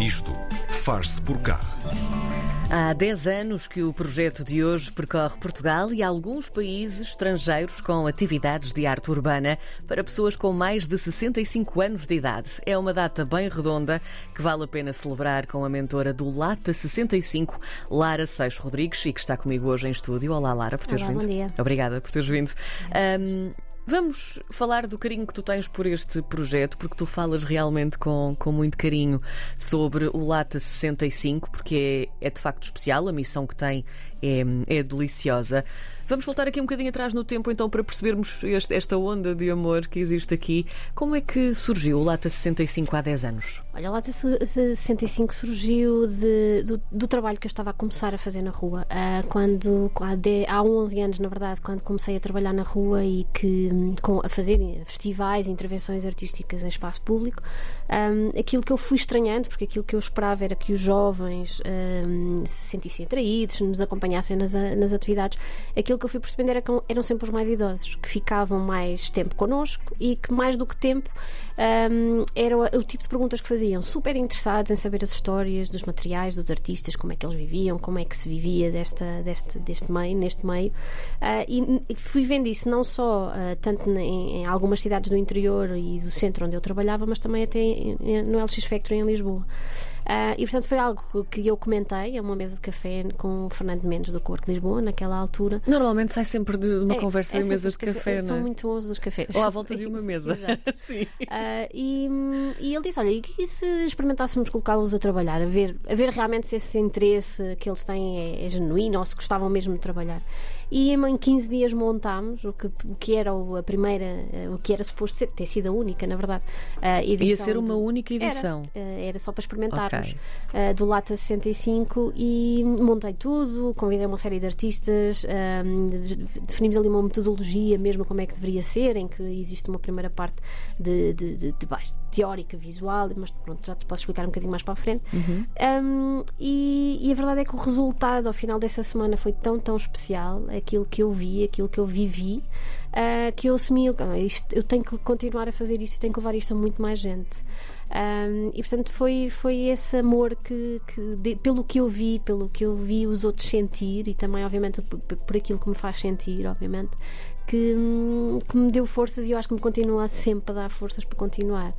Isto faz-se por cá. Há 10 anos que o projeto de hoje percorre Portugal e alguns países estrangeiros com atividades de arte urbana para pessoas com mais de 65 anos de idade. É uma data bem redonda que vale a pena celebrar com a mentora do Lata 65, Lara Seixo Rodrigues, e que está comigo hoje em estúdio. Olá, Lara, por teres Olá, vindo. bom dia. Obrigada por teres vindo. Ahm, Vamos falar do carinho que tu tens por este projeto, porque tu falas realmente com, com muito carinho sobre o Lata 65, porque é, é de facto especial, a missão que tem é, é deliciosa. Vamos voltar aqui um bocadinho atrás no tempo, então, para percebermos este- esta onda de amor que existe aqui. Como é que surgiu o Lata 65 há 10 anos? Olha, a Lata 65 surgiu de- do, do trabalho que eu estava a começar a fazer na rua. Ah, quando, há, de- há 11 anos, na verdade, quando comecei a trabalhar na rua e que, hum, com, a fazer festivais, intervenções artísticas em espaço público, hum, aquilo que eu fui estranhando, porque aquilo que eu esperava era que os jovens hum, se sentissem atraídos, nos acompanhassem nas, nas atividades, aquilo que eu fui percebendo era que eram sempre os mais idosos, que ficavam mais tempo connosco e que, mais do que tempo, hum, era o, tipo de perguntas que faziam, super interessados em saber as histórias dos materiais, dos artistas, como é que eles viviam, como é que se vivia desta, deste, deste meio, neste meio. Ah, e fui vendo isso não só ah, tanto em, em algumas cidades do interior e do centro onde eu trabalhava, mas também até no LX Factory em Lisboa. Ah, e portanto foi algo que eu comentei a uma mesa de café com o Fernando Mendes do Corte de Lisboa, naquela altura. Normalmente sai sempre de uma É, conversa é em mesa de café, São não é? muito bons os cafés. Ou à volta de uma mesa. Exato. Sim. Ah, e, e ele disse: Olha, e se experimentássemos colocá-los a trabalhar, a ver, a ver realmente se esse interesse que eles têm é, é genuíno ou se gostavam mesmo de trabalhar. E em 15 dias montámos o que, o que era a primeira, eh, o que era suposto ser, ter sido a única, na verdade. a edição Ia ser uma do- única edição. Era, eh, era só para experimentarmos Ok. eh, do Lata 65 e montei tudo, convidei uma série de artistas, de- definimos ali uma metodologia, mesmo como é que deveria ser, em que existe uma primeira parte de, de, de, de baixo, teórica, visual, mas pronto, já te posso explicar um bocadinho mais para a frente. Uhum. Um, e, e a verdade é que o resultado ao final dessa semana foi tão, tão especial, aquilo que eu vi, aquilo que eu vivi, ah, que eu assumi, "Ah, isto, eu tenho que continuar a fazer isto e tenho que levar isto a muito mais gente. Um, e portanto foi, foi esse amor que, que de- pelo que eu vi, pelo que eu vi os outros sentir e também, obviamente, por, por aquilo que me faz sentir, obviamente, que, hum, que me deu forças e eu acho que me continua sempre a dar forças para continuar.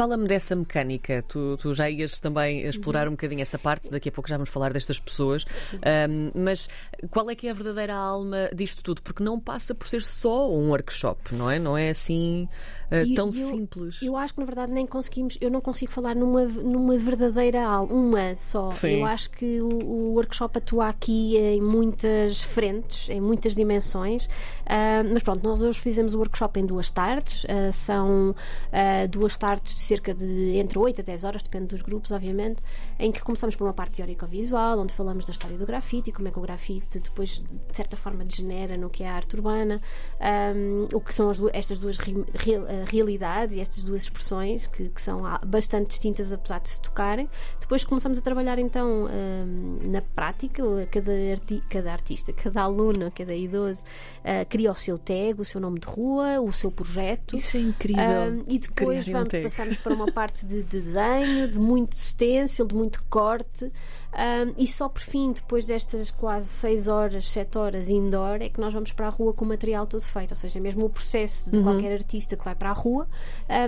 Fala-me dessa mecânica. Tu, tu já ias também explorar Uhum. um bocadinho essa parte, daqui a pouco já vamos falar destas pessoas. Ahm, mas qual é que é a verdadeira alma disto tudo? Porque não passa por ser só um workshop, não é? Não é assim E- tão eu- simples. Eu acho que na verdade nem conseguimos, eu não consigo falar numa, numa verdadeira alma, uma só. Sim. Eu acho que o, o workshop atua aqui em muitas frentes, em muitas dimensões. Ah, mas pronto, nós hoje fizemos o workshop em duas tardes, ah, são duas tardes de cerca de entre 8 a 10 horas, depende dos grupos, obviamente, em que começamos por uma parte teórico-visual, onde falamos da história do grafite e como é que o grafite depois, de certa forma, degenera no que é a arte urbana, ahm, o que são as du- estas duas eh, realidades e estas duas expressões que, que são bastante distintas, apesar de se tocarem. Depois começamos a trabalhar então ahm, na prática, cada, arti- cada artista, cada aluno, cada idoso ah, cria o seu tag, o seu nome de rua, o seu projeto. Isso é incrível. Um, e depois criarem um vamos, para uma parte de desenho, de muito stencil, de muito corte. um, e só por fim, depois destas quase 6 horas, 7 horas indoor, é que nós vamos para a rua com o material todo feito. Ou seja, mesmo o processo de Uhum. qualquer artista que vai para a rua,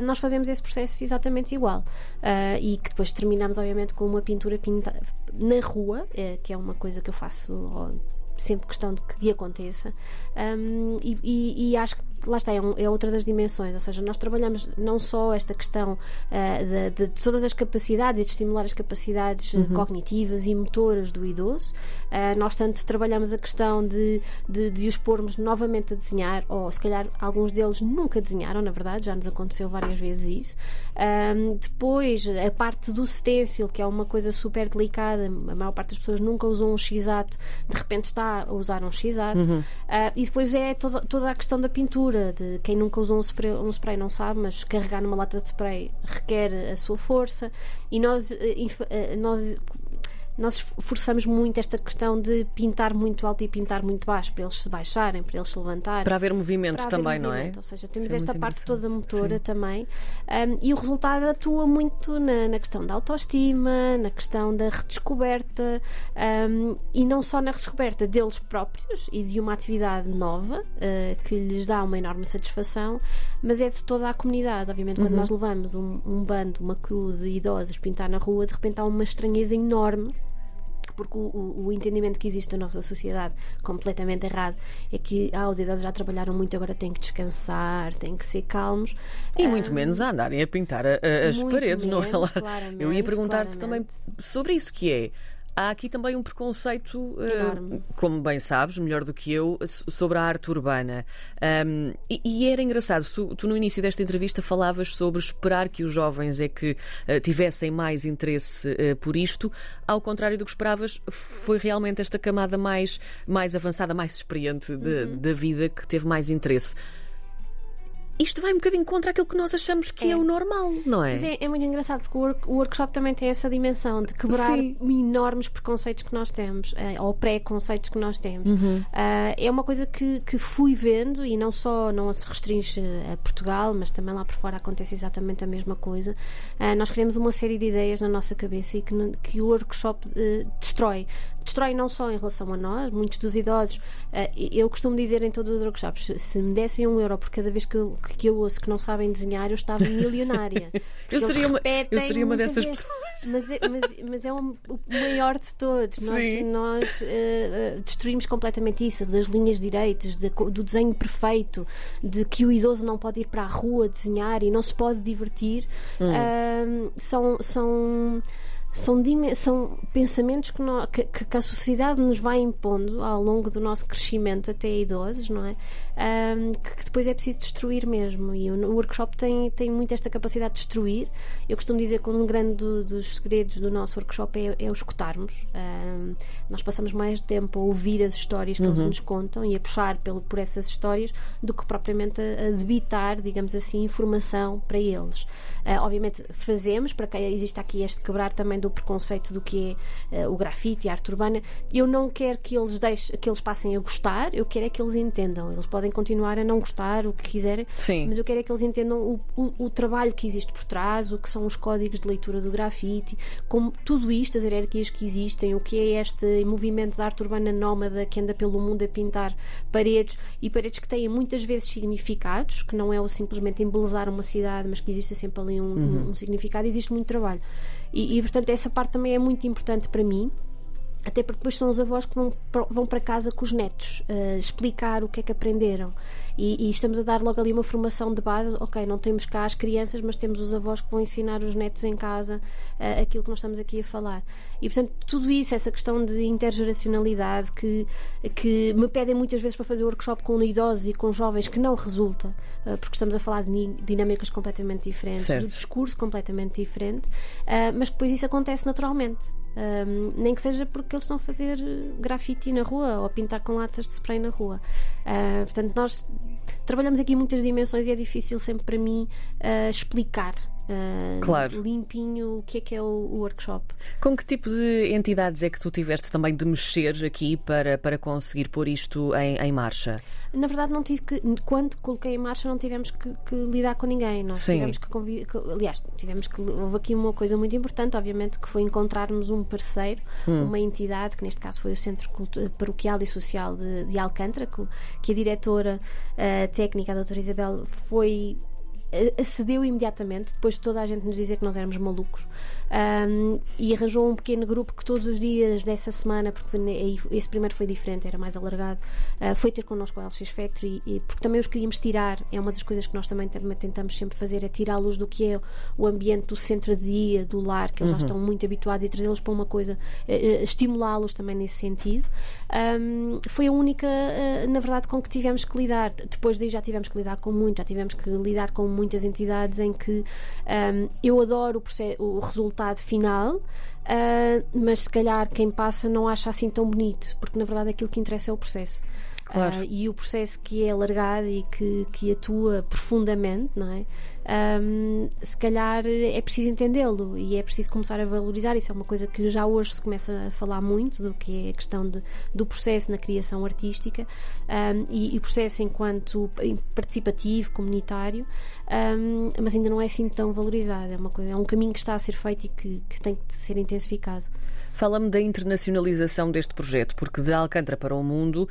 nós fazemos esse processo exatamente igual. Uh, e que depois terminamos, obviamente, com uma pintura pintada na rua, eh, que é uma coisa que eu faço. sempre questão de que aconteça Um, e, e- e acho que lá está, é, um- é outra das dimensões, ou seja, nós trabalhamos não só esta questão ah, de, de todas as capacidades e de estimular as capacidades eh, cognitivas e motoras do idoso, ah, nós tanto trabalhamos a questão de, de, de os pormos novamente a desenhar, ou se calhar alguns deles nunca desenharam, na verdade, já nos aconteceu várias vezes isso. Um, depois, a parte do stencil, que é uma coisa super delicada, a maior parte das pessoas nunca usou um x-ato, de repente está a usar um x-ato. Ah, e depois é toda, toda a questão da pintura, de quem nunca usou um spray, um spray não sabe, mas carregar numa lata de spray requer a sua força. E nós, eh, eh, nós nós forçamos muito esta questão de pintar muito alto e pintar muito baixo, para eles se baixarem, para eles se levantarem. Para haver movimento para haver também, movimento. não é? Ou seja, temos Isso é esta muito parte toda motora Sim. também. Um, e o resultado atua muito na, na questão da autoestima, na questão da redescoberta um, e não só na redescoberta deles próprios e de uma atividade nova uh, que lhes dá uma enorme satisfação, mas é de toda a comunidade. Obviamente, quando Uhum. nós levamos um, um bando, uma crew de idosos pintar na rua, de repente há uma estranheza enorme porque o, o- o entendimento que existe na nossa sociedade completamente errado é que ah, os idosos já trabalharam muito, agora têm que descansar, têm que ser calmos. E Ah, muito menos a andarem a pintar a- a- as paredes, não é? Lá- Eu ia perguntar-te também sobre isso, que é. Há aqui também um preconceito, Enorme. como bem sabes, melhor do que eu, so- sobre a arte urbana. Ahm, e, e era engraçado, tu, tu no início desta entrevista falavas sobre esperar que os jovens é que eh, tivessem mais interesse eh, por isto. Ao contrário do que esperavas, foi realmente esta camada mais, mais avançada, mais experiente de- Uhum. da vida que teve mais interesse. Isto vai um bocadinho contra aquilo que nós achamos que é, É. o normal, não é? Mas é, é muito engraçado porque o, work- o workshop também tem essa dimensão de quebrar Sim. enormes preconceitos que nós temos, eh, ou pré-conceitos que nós temos. Uhum. Ah, é uma coisa que, que fui vendo e não só não se restringe a Portugal, mas também lá por fora acontece exatamente a mesma coisa. Ah, nós criamos uma série de ideias na nossa cabeça e que, que o workshop eh, destrói. Destrói não só em relação a nós, muitos dos idosos. ah, eu costumo dizer em todos os workshops: se- me dessem um euro por cada vez que eu, que eu ouço que não sabem desenhar, eu estava milionária. Eu seria uma- eu seria uma dessas vezes. Mas é, mas, mas é um- o maior de todos. Nós, Sim. nós eh, eh, destruímos completamente isso, das linhas direitas, co- do desenho perfeito, de que o idoso não pode ir para a rua desenhar e não se pode divertir. Ahm, são. são são, são pensamentos que, que- que- que a sociedade nos vai impondo ao longo do nosso crescimento até idosos, não é? Ahm, que, que depois é preciso destruir mesmo. E o, o workshop tem, tem muito esta capacidade de destruir. Eu costumo dizer que um grande do- dos segredos do nosso workshop é, é o escutarmos. Ahm, nós passamos mais tempo a ouvir as histórias que eles nos contam e a puxar pelo, por essas histórias do que propriamente a, a debitar, digamos assim, informação para eles. Ah, obviamente fazemos, para que existe aqui este quebrar também do preconceito do que é ah, o grafite e a arte urbana. Eu não quero que eles deixem, que eles passem a gostar, eu quero é que eles entendam. Eles podem continuar a não gostar, o que quiserem, Sim. mas eu quero é que eles entendam o, o, o trabalho que existe por trás, o que são os códigos de leitura do grafite, como tudo isto, as hierarquias que existem, o que é este movimento de arte urbana nómada que anda pelo mundo a pintar paredes e paredes que têm muitas vezes significados, que não é o simplesmente embelezar uma cidade, mas que existe sempre ali um, um- um significado, existe muito trabalho. E, e, portanto, essa parte também é muito importante para mim. Até porque depois são os avós que vão, para- vão para casa com os netos eh, explicar o que é que aprenderam. E, e estamos a dar logo ali uma formação de base. Ok, não temos cá as crianças, mas temos os avós que vão ensinar os netos em casa eh, aquilo que nós estamos aqui a falar. E portanto, tudo isso, essa questão de intergeracionalidade que, que me pedem muitas vezes para fazer workshop com idosos e com jovens, que não resulta, eh, porque estamos a falar de dinâmicas completamente diferentes, Certo. de discurso completamente diferente, mas depois isso acontece naturalmente. Um, nem que seja porque eles estão a fazer grafite na rua ou pintar com latas de spray na rua. Ah, portanto, nós trabalhamos aqui muitas dimensões e é difícil sempre para mim ah, explicar ah, Claro. limpinho o que é que é o, o workshop. Com que tipo de entidades é que tu tiveste também de mexer aqui para, para conseguir pôr isto em, em marcha? Na verdade, não tive que, quando coloquei em marcha, não tivemos que, que lidar com ninguém. Nós Sim. tivemos que. Aliás, tivemos que. Houve aqui uma coisa muito importante, obviamente, que foi encontrarmos um parceiro, Hum. uma entidade, que neste caso foi o Centro Cultu- Paroquial e Social de, de Alcântara, que, que a diretora eh, técnica, a doutora Isabel, foi acedeu imediatamente, depois de toda a gente nos dizer que nós éramos malucos, ahm, e arranjou um pequeno grupo que todos os dias dessa semana, porque esse primeiro foi diferente, era mais alargado, ah, foi ter connosco o LX Factory, e, porque também os queríamos tirar, é uma das coisas que nós também, também tentamos sempre fazer, é tirá-los do que é o ambiente do centro de dia, do lar, que eles já estão muito habituados, e trazê-los para uma coisa, eh, estimulá-los também nesse sentido. Ahm, foi a única, eh, na verdade, com que tivemos que lidar. Depois daí já tivemos que lidar com muito, já tivemos que lidar com muitas entidades em que ahm, eu adoro o, proce- o resultado final, ah, mas se calhar quem passa não acha assim tão bonito, porque na verdade aquilo que interessa é o processo. Claro. Ah, e o processo que é alargado e que, que atua profundamente, não é? Um, se calhar é preciso entendê-lo e é preciso começar a valorizar. Isso é uma coisa que já hoje se começa a falar muito, do que é a questão de, do processo na criação artística um, e, e processo enquanto participativo, comunitário, um, mas ainda não é assim tão valorizado. É, uma coisa, é um caminho que está a ser feito e que, que tem que ser intensificado. Fala-me da internacionalização deste projeto, porque de Alcântara para o mundo,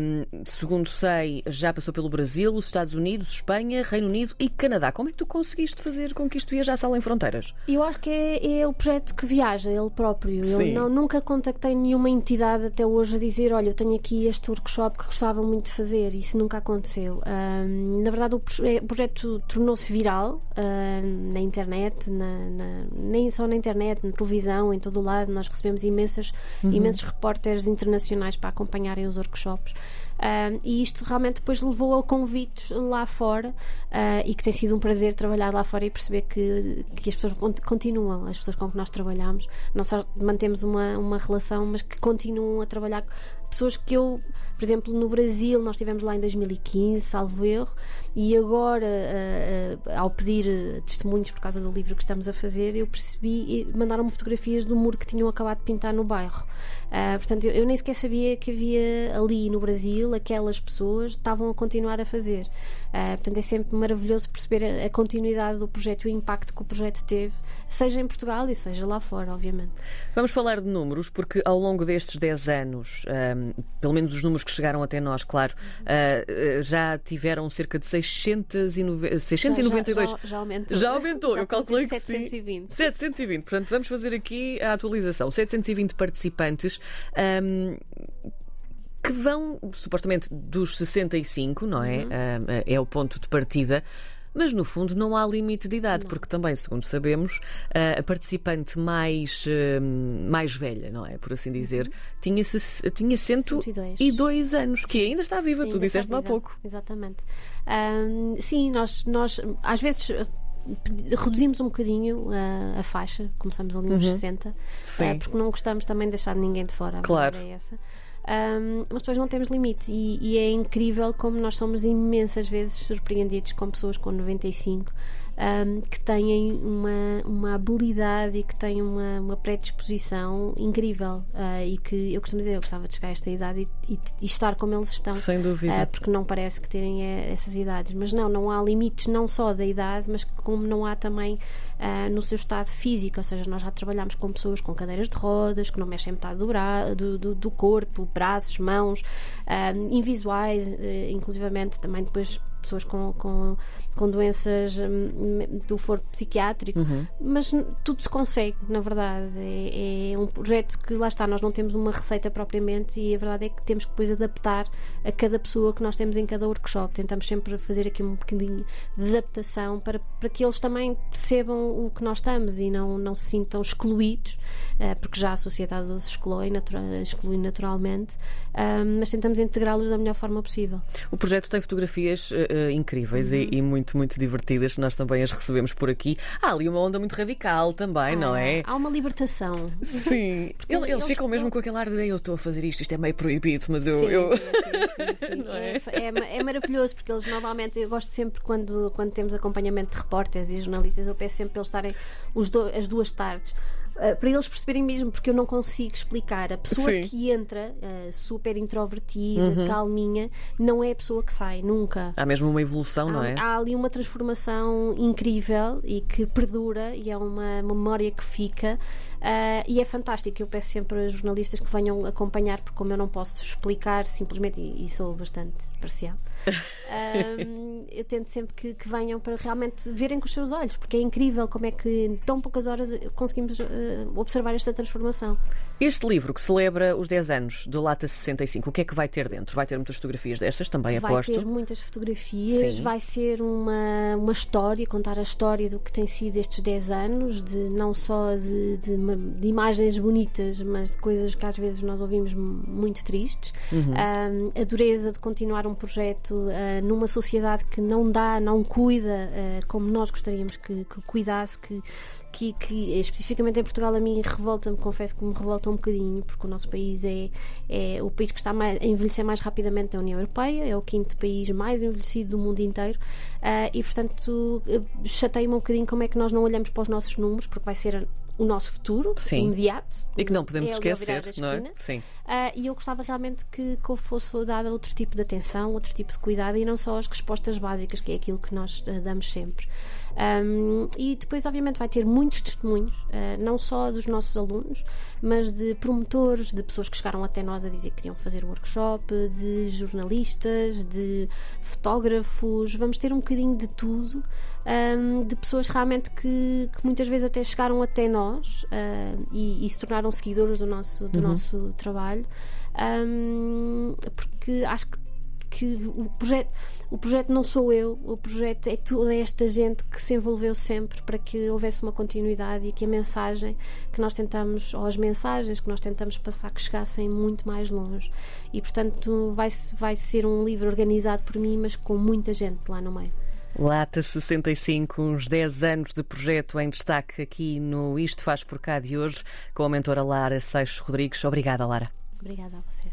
um, segundo sei, já passou pelo Brasil, os Estados Unidos, Espanha, Reino Unido e Canadá. Como é que tu conseguiste fazer com que isto viajasse além fronteiras? Eu acho que é, é o projeto que viaja, ele próprio. Sim. Eu não, nunca contactei nenhuma entidade até hoje a dizer: olha, eu tenho aqui este workshop que gostava muito de fazer. Isso nunca aconteceu. Um, na verdade, o, o projeto tornou-se viral um, na internet, na, na, nem só na internet, na televisão, em todo o lado. Nós recebemos imensas, uhum. imensos repórteres internacionais para acompanharem os workshops. Uh, e isto realmente depois levou a convites lá fora uh, e que tem sido um prazer trabalhar lá fora e perceber que, que as pessoas continuam, as pessoas com que nós trabalhamos, não só mantemos uma, uma relação, mas que continuam a trabalhar pessoas que eu, por exemplo, no Brasil, nós estivemos lá em 2015, salvo erro, e agora, uh, uh, ao pedir testemunhos por causa do livro que estamos a fazer, eu percebi, mandaram-me fotografias do muro que tinham acabado de pintar no bairro. Uh, portanto, eu, eu, nem sequer sabia que havia ali no Brasil aquelas pessoas estavam a continuar a fazer. portanto, é sempre maravilhoso perceber a, a continuidade do projeto e o impacto que o projeto teve, seja em Portugal e seja lá fora, obviamente. Vamos falar de números, porque ao longo destes 10 anos, um, pelo menos os números que chegaram até nós, claro, uh, já tiveram cerca de 609, 692. Já, já, já aumentou. Já aumentou, já eu calculei que 720. sim. 720. Portanto, vamos fazer aqui a atualização. 720 participantes. Um, que vão supostamente dos 65, não é? Uhum. é o ponto de partida. Mas no fundo não há limite de idade, não. porque também, segundo sabemos, a participante mais, hum, mais velha, não é? Por assim dizer, uhum. tinha, tinha 102 anos, que ainda está viva, ainda tu disseste-me há pouco. Exatamente. Um, sim, nós, nós às vezes reduzimos um bocadinho a, a, faixa, começamos ali nos uhum. 60, uh, porque não gostamos também de deixar ninguém de fora. Claro. É essa. Um, mas depois não temos limite e, e, é incrível como nós somos imensas vezes surpreendidos com pessoas com 95 um, que têm uma, uma habilidade e que têm uma, uma predisposição incrível uh, e que eu costumo dizer, eu gostava de chegar a esta idade e, e, e estar como eles estão. Sem dúvida. Uh, porque não parece que terem eh, essas idades. Mas não, não há limites não só da idade, mas como não há também uh, no seu estado físico, ou seja, nós já trabalhamos com pessoas com cadeiras de rodas, que não mexem metade do, bra do, do, do corpo, braços, mãos, invisuais, inclusivamente também depois pessoas com, com, com doenças hum, do foro psiquiátrico, uhum. mas tudo se consegue, na verdade. É, é, um projeto que lá está, nós não temos uma receita propriamente e a verdade é que temos que depois adaptar a cada pessoa que nós temos em cada workshop. Tentamos sempre fazer aqui um bocadinho de adaptação para, para que eles também percebam o que nós estamos e não, não se sintam excluídos, uh, porque já a sociedade os exclui, natura, exclui naturalmente, uh, mas tentamos integrá-los da melhor forma possível. O projeto tem fotografias uh, incríveis uhum. e, e, muito, muito divertidas. Nós também as recebemos por aqui. Há ali uma onda muito radical também, ah, não é? Há uma libertação. Sim. eles, eles, ficam estão... mesmo com aquele ar de eu estou a fazer isto, isto é meio proibido, mas eu. Sim, eu... sim, sim, sim. é? É, é, maravilhoso porque eles normalmente, eu gosto sempre quando, quando temos acompanhamento de repórteres e jornalistas, eu peço sempre para eles estarem do, as duas tardes para eles perceberem mesmo, porque eu não consigo explicar. A pessoa Sim. que entra, uh, super introvertida, uhum. calminha, não é a pessoa que sai, nunca. Há mesmo uma evolução, há, não é? Há ali uma transformação incrível e que perdura e é uma memória que fica uh, e é fantástico. Eu peço sempre a jornalistas que venham acompanhar, porque como eu não posso explicar simplesmente, e, e sou bastante parcial, eu tento sempre que, que, venham para realmente verem com os seus olhos, porque é incrível como é que em tão poucas horas conseguimos observar esta transformação. Este livro que celebra os 10 anos do Lata 65, o que é que vai ter dentro? Vai ter muitas fotografias destas também, vai aposto? Vai ter muitas fotografias, Sim. vai ser uma, uma história, contar a história do que tem sido estes 10 anos, de não só de, de, de imagens bonitas, mas de coisas que às vezes nós ouvimos muito tristes. Uhum. Um, a dureza de continuar um projeto uh, numa sociedade que não dá, não cuida uh, como nós gostaríamos que, que cuidasse, que que, que especificamente em Portugal a mim revolta-me, confesso que me revolta um bocadinho, porque o nosso país é, é o país que está mais, a envelhecer mais rapidamente da União Europeia, é o quinto país mais envelhecido do mundo inteiro uh, e, portanto, chateia-me um bocadinho como é que nós não olhamos para os nossos números, porque vai ser o nosso futuro Sim. imediato. E que não podemos é esquecer, não é? Sim. Uh, e eu gostava realmente que, que fosse dada outro tipo de atenção, outro tipo de cuidado e não só as respostas básicas, que é aquilo que nós uh, damos sempre. Um, e depois, obviamente, vai ter muitos testemunhos, uh, não só dos nossos alunos, mas de promotores, de pessoas que chegaram até nós a dizer que queriam fazer o workshop, de jornalistas, de fotógrafos. Vamos ter um bocadinho de tudo, um, de pessoas realmente que, que, muitas vezes até chegaram até nós uh, e, e, se tornaram seguidores do nosso, do uhum. nosso trabalho. Um, porque acho que que o projeto, o projeto não sou eu, o projeto é toda esta gente que se envolveu sempre para que houvesse uma continuidade e que a mensagem que nós tentamos, ou as mensagens que nós tentamos passar, que chegassem muito mais longe. E portanto vai, vai ser um livro organizado por mim, mas com muita gente lá no meio. Lata 65, uns 10 anos de projeto em destaque aqui no Isto Faz Por Cá de hoje, com a mentora Lara Seixas Rodrigues. Obrigada, Lara. Obrigada a vocês.